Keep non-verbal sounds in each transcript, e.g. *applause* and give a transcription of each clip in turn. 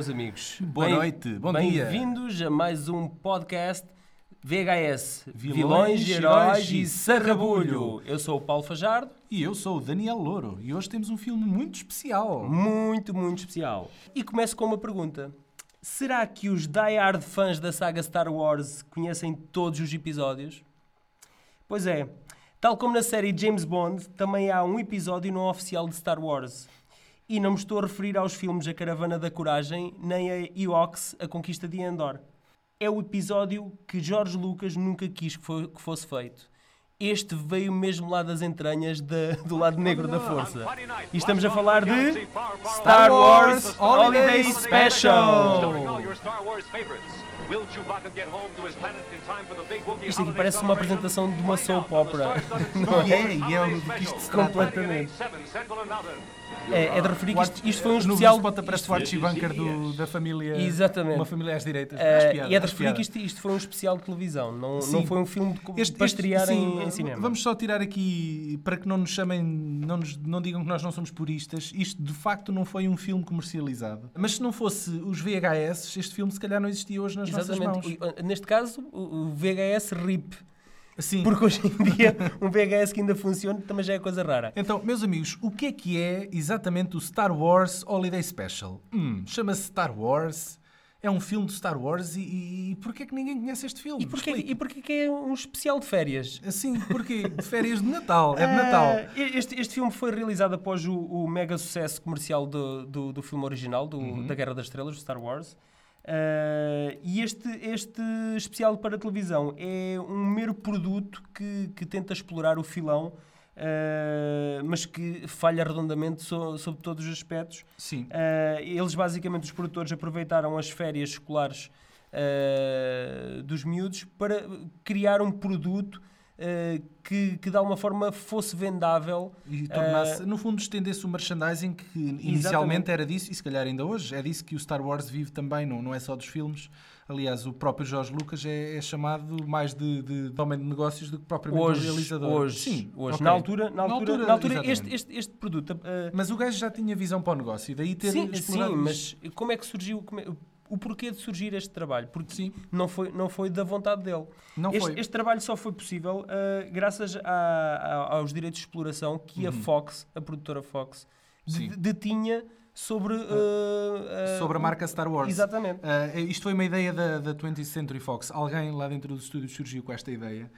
Meus amigos. Boa Bem- noite, bom dia. Bem-vindos a mais um podcast VHS Vilões, Vilões, Heróis e e Sarrabulho. Eu sou o Paulo Fajardo, E eu sou o Daniel Louro e hoje temos um filme muito especial. muito, muito especial. E começo com uma pergunta. Será que os die-hard fãs da saga Star Wars conhecem todos os episódios? Pois é. Tal como na série James Bond, também há um episódio não oficial de Star Wars. E não me estou a referir aos filmes A Caravana da Coragem, nem a Ewoks, A Conquista de Endor. É o episódio que George Lucas nunca quis que, fo- que fosse feito. Este veio mesmo lá das entranhas da- do lado negro da força. E estamos a falar de Star Wars Holiday Special. Isto aqui parece uma apresentação de uma soap opera. Não é, e é o de que isto. Completamente. É, é de referir que isto, isto foi um No especial. spot aparece o Archie Bunker do, da família. Exatamente. Uma família às direitas. Eh, Acho piada, e é de referir que isto, isto foi um especial de televisão, não, Sim. não foi um filme de, Este- para este- estrear sim, em, em cinema. Vamos só tirar aqui, para que não nos chamem, não, nos, não digam que nós não somos puristas, isto de facto não foi um filme comercializado. Mas se não fosse os VHS, este filme se calhar não existia hoje nas nossas mãos. Exatamente. Neste caso, o VHS RIP. Sim. Porque hoje em dia, um VHS que ainda funciona também já é coisa rara. Então, meus amigos, o que é que é exatamente o Star Wars Holiday Special? Hum, Chama-se Star Wars, é um filme de Star Wars e, e, e porquê é que ninguém conhece este filme? E porquê, e porquê que é um especial de férias? Assim, porquê? De férias de Natal, é de Natal. Ah, este, este filme foi realizado após o, o mega sucesso comercial do, do, do filme original, do- Uhum. da Guerra das Estrelas, do Star Wars. Ah, e este, este especial para televisão é um mero produto que, que tenta explorar o filão, ah, mas que falha redondamente so- sobre todos os aspectos. Sim. Uh, eles basicamente, os produtores, aproveitaram as férias escolares uh, dos miúdos para criar um produto uh, que, que de alguma forma fosse vendável. E tornasse, no fundo, estendesse o merchandising que inicialmente era disso, e se calhar ainda hoje, é disso que o Star Wars vive também, não, não é só dos filmes. Aliás, o próprio Jorge Lucas é, é chamado mais de, de, de homem de negócios do que propriamente Hoje, realizador. hoje, Sim, hoje. ok. Na altura, na altura, na altura, este, exatamente. este, este produto. uh, Mas o gajo já tinha visão para o negócio, e daí ter sim, sim, explorado mas como é que surgiu? como é- o porquê de surgir este trabalho? Porque Sim. não foi, não foi da vontade dele. Não este, foi. este trabalho só foi possível uh, graças a- a- aos direitos de exploração que a Fox, a produtora Fox, de- detinha sobre, uh, uh, Sobre a marca Star Wars. Exatamente. Ah, isto foi uma ideia da, da 20th Century Fox. Alguém lá dentro dos estúdios surgiu com esta ideia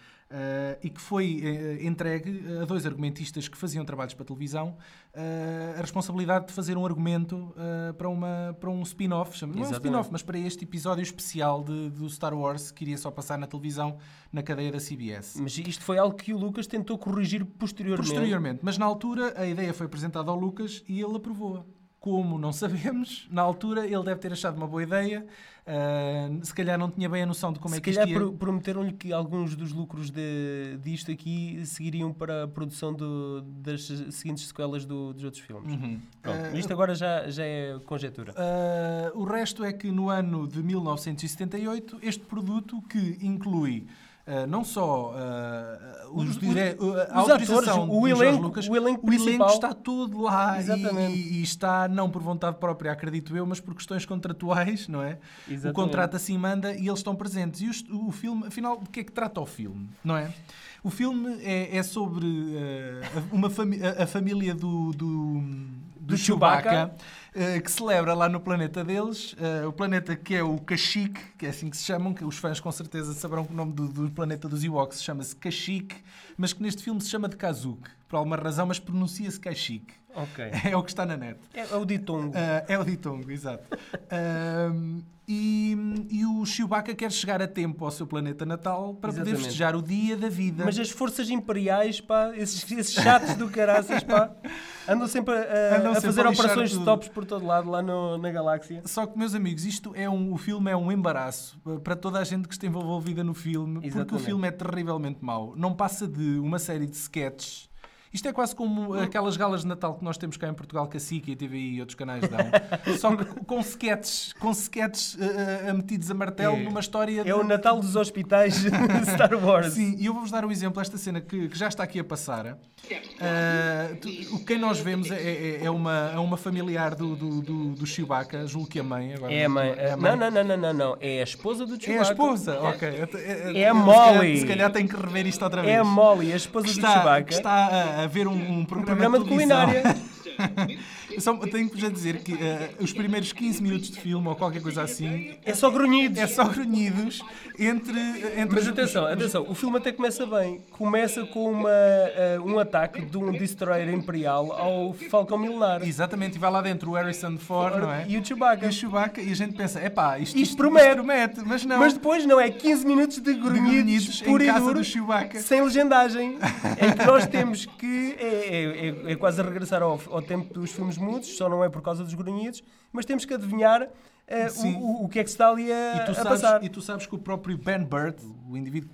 e que foi entregue a dois argumentistas que faziam trabalhos para televisão ah, a responsabilidade de fazer um argumento para, uma, para um spin-off. Não é um spin-off, mas para este episódio especial de, do Star Wars que iria só passar na televisão na cadeia da CBS. Mas isto foi algo que o Lucas tentou corrigir posteriormente. Posteriormente, mas na altura a ideia foi apresentada ao Lucas e ele aprovou-a. Como não sabemos, *laughs* na altura ele deve ter achado uma boa ideia, ah, se calhar não tinha bem a noção de como Se é que calhar isto ia... pro- prometeram-lhe que alguns dos lucros de, disto aqui seguiriam para a produção do- das seguintes sequelas do- dos outros filmes. Uhum. Pronto, mas isto agora já, já é conjetura. ah, o resto é que no ano de 1978 este produto que inclui ah, não só ah, os, Os- dire... a os autorização atores, o do elenco- Lucas, o elenco o elenco está todo lá e-. E, está não por vontade própria, acredito eu, mas por questões contratuais, não é? O Exatamente. contrato assim manda e eles estão presentes. E os- o, filme, afinal, de que é que trata o filme, não é? O filme é, é sobre eh, uma fami a, a família do, do, Do Chewbacca. eh, que celebra lá no planeta deles, eh, o planeta que é o Kashyyyk, que é assim que se chamam, que os fãs com certeza saberão que o nome do, do planeta dos Ewoks chama-se Kashyyyk, mas que neste filme se chama de Kazuk, por alguma razão, mas pronuncia-se Kashyyyk. Ok. *laughs* É o que está na net. É, é o ditongo. Ah, é o ditongo, exato. *laughs* E, e o Chewbacca quer chegar a tempo ao seu planeta natal para poder Exatamente. festejar o dia da vida. Mas as forças imperiais, pá, esses, esses chatos do caraças, pá, andam sempre a, *laughs* Andam a sempre fazer a operações de tudo. tops por todo lado lá no- na galáxia. Só que, meus amigos, isto é um, o filme é um embaraço uh, para toda a gente que esteve envolvida no filme, porque o Exatamente. filme é terrivelmente mau. Não passa de uma série de sketches Isto é quase como aquelas galas de Natal que nós temos cá em Portugal, que a SIC e a TVI e outros canais dão. *laughs* Só que com sketches, com sketches uh, uh, metidos a martelo É. numa história... É o Natal dos hospitais *laughs* de Star Wars. Sim, e eu vou-vos dar um exemplo. Esta cena que, que já está aqui a passar. Uh, tu- o que nós vemos é, é- é uma, é uma familiar do, do, do, do Chewbacca, julgo que a mãe. Agora É a mãe. É a Não, não, não, não, não, não. É a esposa do É Chewbacca. a esposa, ok. É a Se Molly. calhar- Se calhar tenho que rever isto outra vez. É a Molly, a esposa que do está, Chewbacca. que está a, a ver um, um programa, programa de culinária. *laughs* Só tenho que vos dizer que eh, os primeiros 15 minutos de filme ou qualquer coisa assim É só grunhidos. é só grunhidos entre, entre Mas atenção, os- atenção, o filme até começa bem. Começa com uma, eh, um ataque de um destroyer imperial ao Falcão Milenar. Exatamente, e vai lá dentro o Harrison Ford, não é? E o Chewbacca. E o Chewbacca, e a gente pensa, epá, isto, Isto promete. mas não. Mas depois não é 15 minutos de grunhidos, grunhidos em casa do Chewbacca. sem legendagem. Em que nós *laughs* temos que. É, é- é- é quase a regressar ao, ao tempo dos filmes mudos, só não é por causa dos grunhidos, mas temos que adivinhar Sim. o, o- o que é que se está ali a, E tu, a sabes, passar. e tu sabes que o próprio Ben Bird, o indivíduo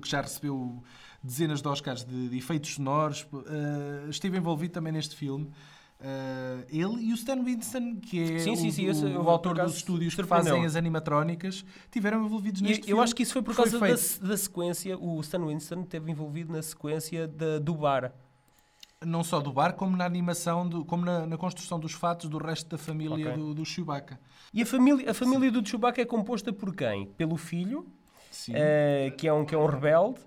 que já recebeu dezenas de Oscars de, de efeitos sonoros, eh, esteve envolvido também neste filme. Eh, ele e o Stan Winston, que é Sim, sim, o, sim, esse- o eu, autor dos estúdios que fazem as animatrónicas, tiveram envolvidos neste eu filme. acho que isso foi por Foi causa da, feito- se- da sequência. O Stan Winston esteve envolvido na sequência da, do bar. Não só do bar, como na animação, do- como na, na construção dos fatos do resto da família Ok. do, do Chewbacca. E a família, a família do Chewbacca é composta por quem? Pelo filho, eh, que, é um, que é um rebelde,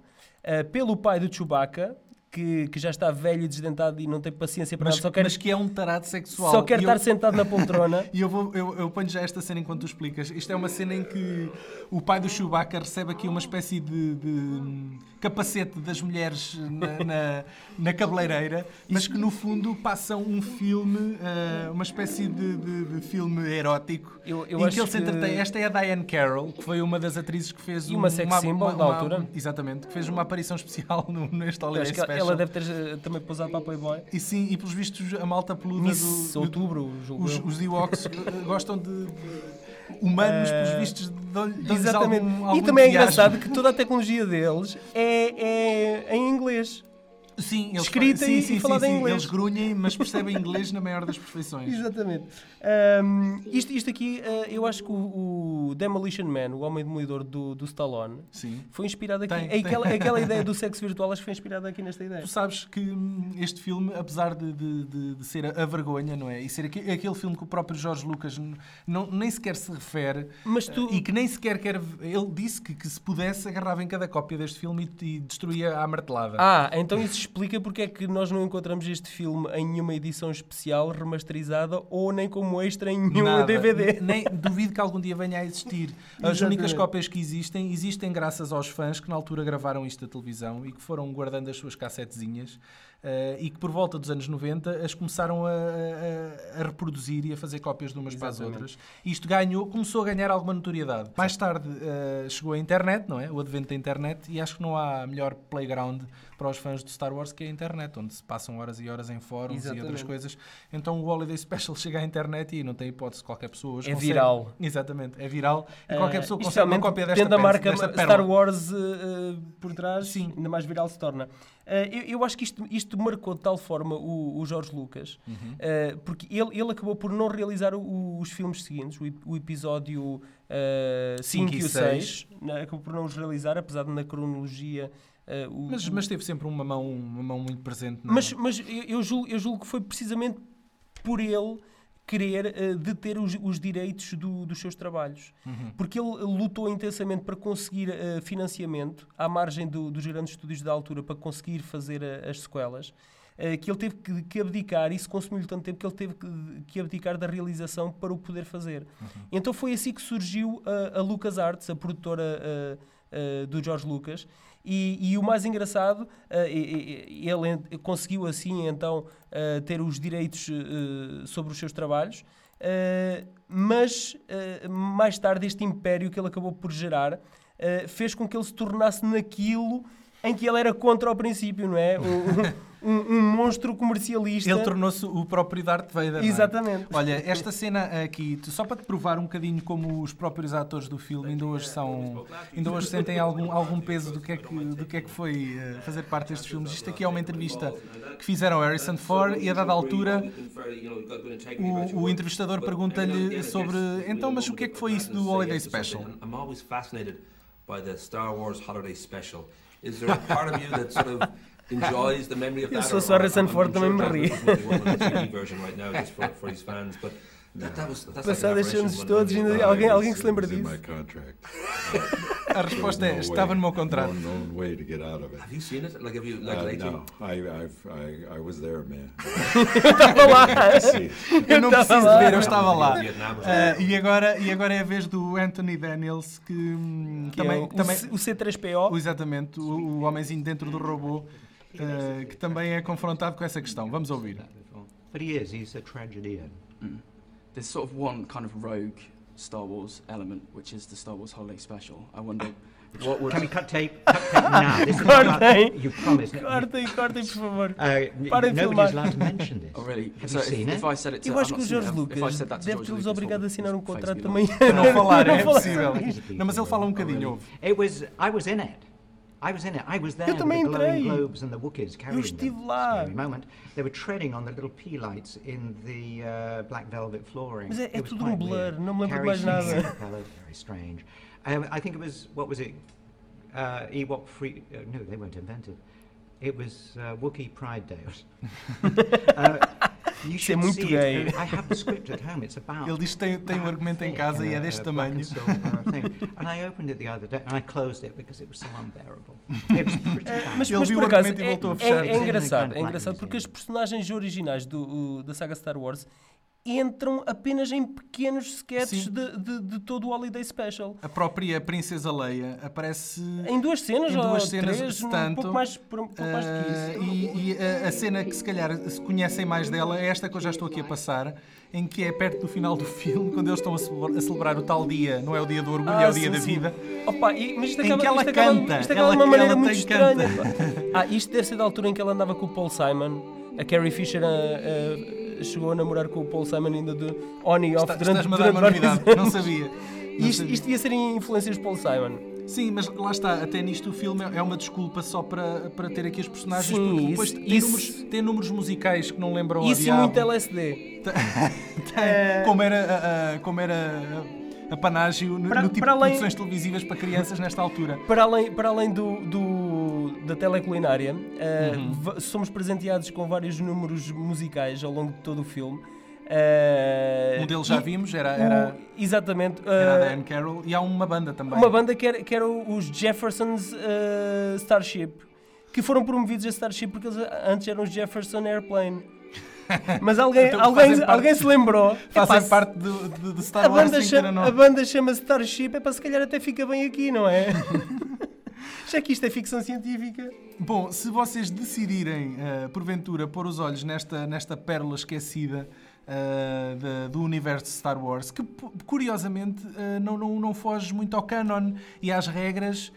eh, pelo pai do Chewbacca, que, que já está velho e desdentado e não tem paciência para mas, nada, só quer, mas que é um tarado sexual. só quer estar eu- sentado na poltrona. *laughs* E eu, vou, eu, eu ponho já esta cena enquanto tu explicas. Isto é uma cena em que o pai do Chewbacca recebe aqui uma espécie de, de, hum, capacete das mulheres na, na, na cabeleireira, mas que no fundo passam um filme, eh, uma espécie de, de- de filme erótico, Eu- eu em acho que ele se entretém. Esta é a Diane Carroll, que foi uma das atrizes que fez E uma sex symbol da altura. Exatamente, que fez uma aparição especial *laughs* no, neste Holiday Special. Ela deve ter eh, também pousado para a Playboy. E sim, e pelos vistos a malta peluda Miss do, Outubro, julgo os, os Ewoks eh, gostam de, de- humanos, pelos vistos, dão-lhes Exatamente. algum, algum e também é engraçado que toda a tecnologia deles é, é em inglês. Sim, eles escrita sim, e- sim, e falada sim, em inglês. Eles grunhem, mas percebem inglês na maior das perfeições. Exatamente. Ahm, isto, isto aqui, ah, eu acho que o, o Demolition Man, o Homem Demolidor do, do Stallone, Sim. foi inspirado aqui. Tem, tem. aquela, aquela *laughs* ideia do sexo virtual, acho que foi inspirada aqui nesta ideia. Tu sabes que hum, este filme, apesar de, de- de- de ser a, a vergonha, não é? E ser aque- aquele filme que o próprio Jorge Lucas não, nem sequer se refere Mas tu- eh, e que nem sequer quer. Ele disse que, que se pudesse agarrava em cada cópia deste filme e, e destruía à martelada. Ah, então isso explica porque é que nós não encontramos este filme em nenhuma edição especial, remasterizada ou nem como extra em nenhum Nada. DVD. Nem, duvido que algum dia venha a existir. As Exatamente. únicas cópias que existem, existem graças aos fãs que na altura gravaram isto da televisão e que foram guardando as suas cassetezinhas e que por volta dos anos 90 as começaram a, a- a reproduzir e a fazer cópias de umas para as Exatamente. outras. Isto ganhou, começou a ganhar alguma notoriedade. Mais tarde eh, chegou a internet, não é? O advento da internet e acho que não há melhor playground para os fãs de Star Wars que a internet, onde se passam horas e horas em fóruns e outras Exatamente. coisas. Então o Holiday Special chega à internet e não tem hipótese qualquer pessoa hoje É consegue- viral. Exatamente, é viral e qualquer Ah, pessoa consegue uma cópia desta, tendo a marca Star. Wars eh, eh, por trás, Sim. ainda mais viral se torna. Eh, eu, eu acho que isto, isto marcou de tal forma o, o Jorge Lucas, Uhum. eh, porque ele, ele acabou por não realizar o- os filmes seguintes, o, o episódio 5 Cinco e e o seis. 6, acabou por não os realizar, apesar de na cronologia. eh, o- Mas, mas teve sempre uma mão, uma mão muito presente. na- mas, mas eu, eu julgo, eu julgo que foi precisamente por ele querer eh, deter os, os direitos do- dos seus trabalhos. Uhum. Porque ele lutou intensamente para conseguir eh, financiamento, à margem do- dos grandes estúdios da altura, para conseguir fazer eh, as sequelas. eh, que ele teve que, que abdicar, isso consumiu-lhe tanto tempo que ele teve que, que abdicar da realização para o poder fazer. Então foi assim que surgiu a, a LucasArts, a produtora eh, do George Lucas, e, e o mais engraçado, e- ele conseguiu assim então eh, ter os direitos sobre os seus trabalhos, mas mais tarde este império que ele acabou por gerar fez com que ele se tornasse naquilo em que ele era contra ao princípio, não é? Um, *laughs* um, um monstro comercialista. Ele tornou-se o próprio Darth Vader. não é? Exatamente. Olha, esta cena aqui, só para te provar um bocadinho como os próprios atores do filme ainda hoje são, ainda hoje sentem algum, algum peso do que é que, do que, é que foi eh, fazer parte destes filmes. Isto aqui é uma entrevista que fizeram a Harrison Ford e a dada altura o, o entrevistador pergunta-lhe sobre então, mas o que é que foi isso do Holiday Special? I'm always fascinated by the Star Wars Holiday Special. Is there a part of you that sort of enjoys the memory of Eu that? I'm- I'm Ford, também me ri. Wilson will be working on the TV version right now just for, for his fans, but that, that was, that's like an Passados aberration anos when- todos, ainda alguém, alguém que se lembra disso? *laughs* A resposta é, No estava way- no meu contrato. No known way to get out of it. Have you seen it? Like, have you, like, Uh, lately? no, I, I've, I, I was there, man. Estava lá. Eu não preciso lá. ver, eu estava lá. Ah, e, agora, e agora é a vez do Anthony Daniels, que, hum, Que também, é o, também o C3PO. o- exatamente, o, o homenzinho dentro do robô, ah, que também é confrontado com essa questão. Vamos ouvir. But he is, he's a tragedian. There's sort of one kind of rogue Star Wars element, which is the Star Wars Holiday Special. I wonder what would. Can we cut tape? Cut tape *laughs* now. This is Cortem. about, you promised. Cortem, cortem, por favor. Uh, Parem de nobody's filmar. allowed to mention this. Oh, really? Have so you if, seen if it? I said it to Eu acho que o. Jorge If I Lucas deve George tê-los Lucas, obrigado a assinar um contrato também. não falar, *laughs* é impossível. Não, mas ele fala um bocadinho. It was. I was in it. I was in it. I was there. Eu with também the glowing entrei. globes and the Wookiees carrying estive them. lá. Scary moment. They were treading on the little pea lights in the uh, black velvet flooring. Mas é- It é was tudo quite um blur, weird. não me lembro de Carrie mais nada. Very strange. Um, I think it was. What was it? Uh, Ewok free. Uh, no, they weren't invented. It was uh, Wookiee Pride Day. *laughs* uh, Isso é muito gay. Ele diz que tem, tem um argumento em casa and e é deste tamanho. and silver thing. And I opened it the other day and I closed it because it was so unbearable. It was pretty bad. Mas, Ele mas viu por o acaso, argumento e é, voltou a é- fechar. é engraçado, é engraçado porque os personagens originais do, o- da saga Star Wars entram apenas em pequenos sketches de, de, de todo o Holiday Special. A própria Princesa Leia aparece. Em duas cenas, Em duas ou cenas, três, se um tanto, pouco mais, um pouco mais do que Ah, isso. e e a, a cena que se calhar se conhecem mais dela é esta que eu já estou aqui a passar, em que é perto do final do filme, quando eles estão a celebra- a celebrar o tal dia, não é o dia do orgulho, é Ah, o dia sim, da sim. vida. Opa, e- mas isto Em acaba, que ela isto acaba, canta, isto acaba ela- de uma maneira muito estranha. canta. Ah, isto deve ser da altura em que ela andava com o Paul Simon. A Carrie Fisher ah, ah, chegou a namorar com o Paul Simon ainda de on e off Está- durante, a durante uma vários novidade, anos. não sabia. Não Isto, sabia. isto devia ser em influências de Paul Simon. Sim, mas lá está, até nisto o filme é uma desculpa só para, para ter aqui as personagens, Sim, porque depois isso- tem, isso- números, tem números musicais que não lembram a Isso e diabo. muito LSD. *laughs* Tem, como era, a, a- como era a, a panágio no, Para- no tipo para de além- produções televisivas para crianças nesta altura. Para além, para além do, do- da teleculinária, ah, Uhum. somos presenteados com vários números musicais ao longo de todo o filme. Ah, Um deles já e vimos, era, era, exatamente. era a ah, Diane Carroll, e há uma banda também. uma banda que era, que era os Jeffersons ah, Starship, que foram promovidos a Starship porque eles antes eram os Jefferson Airplane. *laughs* Mas alguém, Então, alguém, parte- alguém se lembrou. Fazem Epá, parte do, do, do Star a Wars banda, chama, a banda chama-se Starship, é para se calhar até fica bem aqui, não é? *laughs* Já que isto é ficção científica. Bom, se vocês decidirem, eh, porventura, pôr os olhos nesta, nesta pérola esquecida da- do universo de Star Wars, que curiosamente eh, não, não, não foge muito ao canon e às regras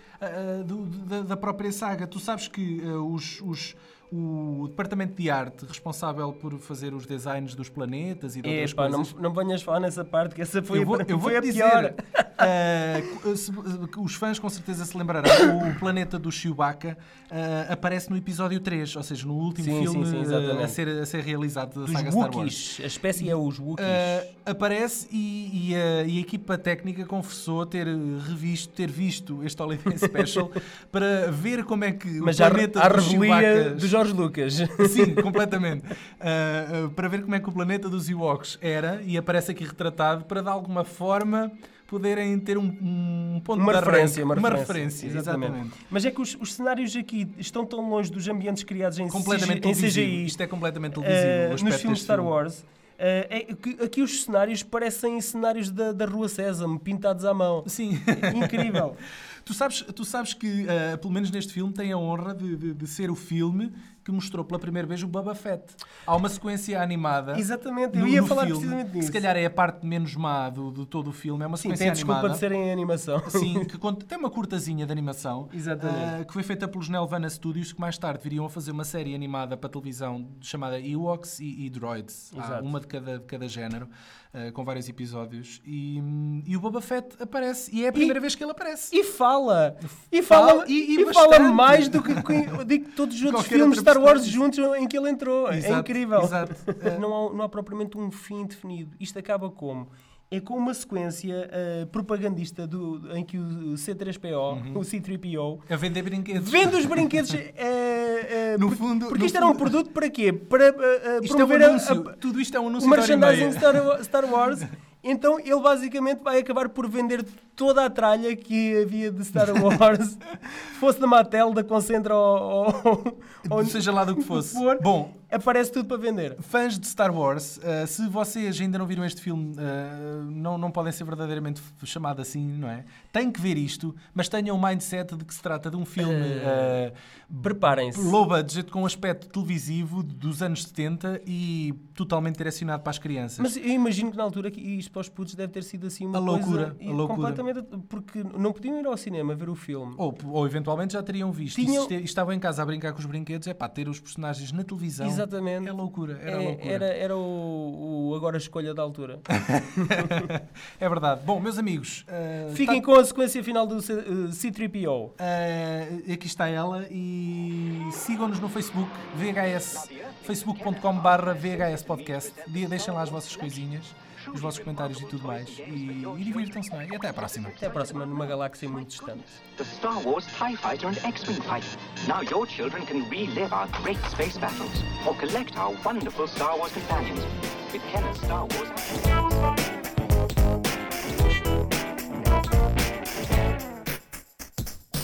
do- da, da própria saga. Tu sabes que os, os- o departamento de arte responsável por fazer os designs dos planetas e de outras não, coisas... não venhas falar nessa parte, que essa foi, eu vou, a, eu vou a dizer, *laughs* eh, se- os fãs com certeza se lembrarão, o planeta do Chewbacca eh, aparece no episódio 3, ou seja, no último Sim, filme sim, sim, eh, a, ser, a ser realizado da Dos saga Star Wars. A espécie é os Wookiees. Eh, aparece e, e a, e a equipa técnica confessou ter revisto, ter visto este Holiday *laughs* Special para ver como é que Mas o planeta revelia Chewbaccas... do George Lucas. *laughs* Sim, completamente. Uh, uh, para ver como é que o planeta dos Ewoks era, e aparece aqui retratado, para de alguma forma poderem ter um, um ponto Uma de referência, arranque. uma uma referência, referência. exatamente. exatamente. Mas é que os, os cenários aqui estão tão longe dos ambientes criados em, Completamente CGI, em. CGI Isto é completamente televisivo. eh, o nos filmes Star filme. Wars. Eh, é que- aqui os cenários parecem cenários da, da Rua Sésamo, pintados à mão. Sim. Incrível. *laughs* Tu sabes, tu sabes que, ah, pelo menos neste filme, tem a honra de, de- de ser o filme que mostrou pela primeira vez o Boba Fett. Há uma sequência animada. Exatamente, eu no- ia no falar filme, precisamente que nisso. Se calhar é a parte menos má do, de todo o filme. É uma Sim, sequência tem a desculpa animada. de ser em animação. Sim, *laughs* que conta- tem uma curtazinha de animação Exatamente. ah, que foi feita pelos Nelvana Studios, que mais tarde viriam a fazer uma série animada para televisão chamada Ewoks e, e Droids. Há Exato. uma de cada, de cada género, ah, com vários episódios. E, hum, e o Boba Fett aparece, e é a primeira vez que ele aparece. E fala! E Fala, fala, e- e, e fala mais do que, que, todos os outros filmes Star Wars juntos em que ele entrou. é Exato, incrível. exato. *laughs* Não, há, não há propriamente um fim definido. Isto acaba como? É com uma sequência eh, propagandista do, em que o C3PO, Uhum. o C3PO, A vender brinquedos. vende os *laughs* brinquedos. eh, eh, No fundo- porque no isto era um fundo- produto para quê? Para Isto é um promover a- anúncio. a, Tudo isto é um anúncio merchandising. Star, Star Wars. *laughs* Então ele basicamente vai acabar por vender toda a tralha que havia de Star *laughs* Wars, fosse da Mattel, da Concentra ou, ou, ou Seja lá do que fosse. for. Bom, aparece tudo para vender. Fãs de Star Wars, uh, se vocês ainda não viram este filme, uh, não, não podem ser verdadeiramente f- chamado assim, não é? Têm que ver isto, mas tenham o mindset de que se trata de um filme uh, Preparem-se. low budget, com aspecto televisivo dos anos 70 e totalmente direcionado para as crianças. Mas eu imagino que na altura que isto para os putos deve ter sido assim uma A coisa loucura, a loucura. completamente porque não podiam ir ao cinema ver o filme. ou, ou eventualmente já teriam visto. E Tinham- e estavam em casa a brincar com os brinquedos, é pá, ter os personagens na televisão. Exatamente. É loucura, era É- loucura. era, era o, o agora a escolha da altura. *laughs* É verdade. Bom, meus amigos, uh, Fiquem tá- com a sequência final do C, eh, C3PO. Uh, aqui está ela e sigam-nos no Facebook, VHS, facebook.com barra VHS Podcast. De- Deixem lá as vossas coisinhas, os vossos comentários e tudo mais. E, e divirtam-se, não é? E até à próxima. Até a próxima, numa galáxia muito distante. the Star Wars TIE Fighter and X-Wing fight. Now your children can relive our great space battles or collect our wonderful Star Wars companions with Kenner's Star Wars.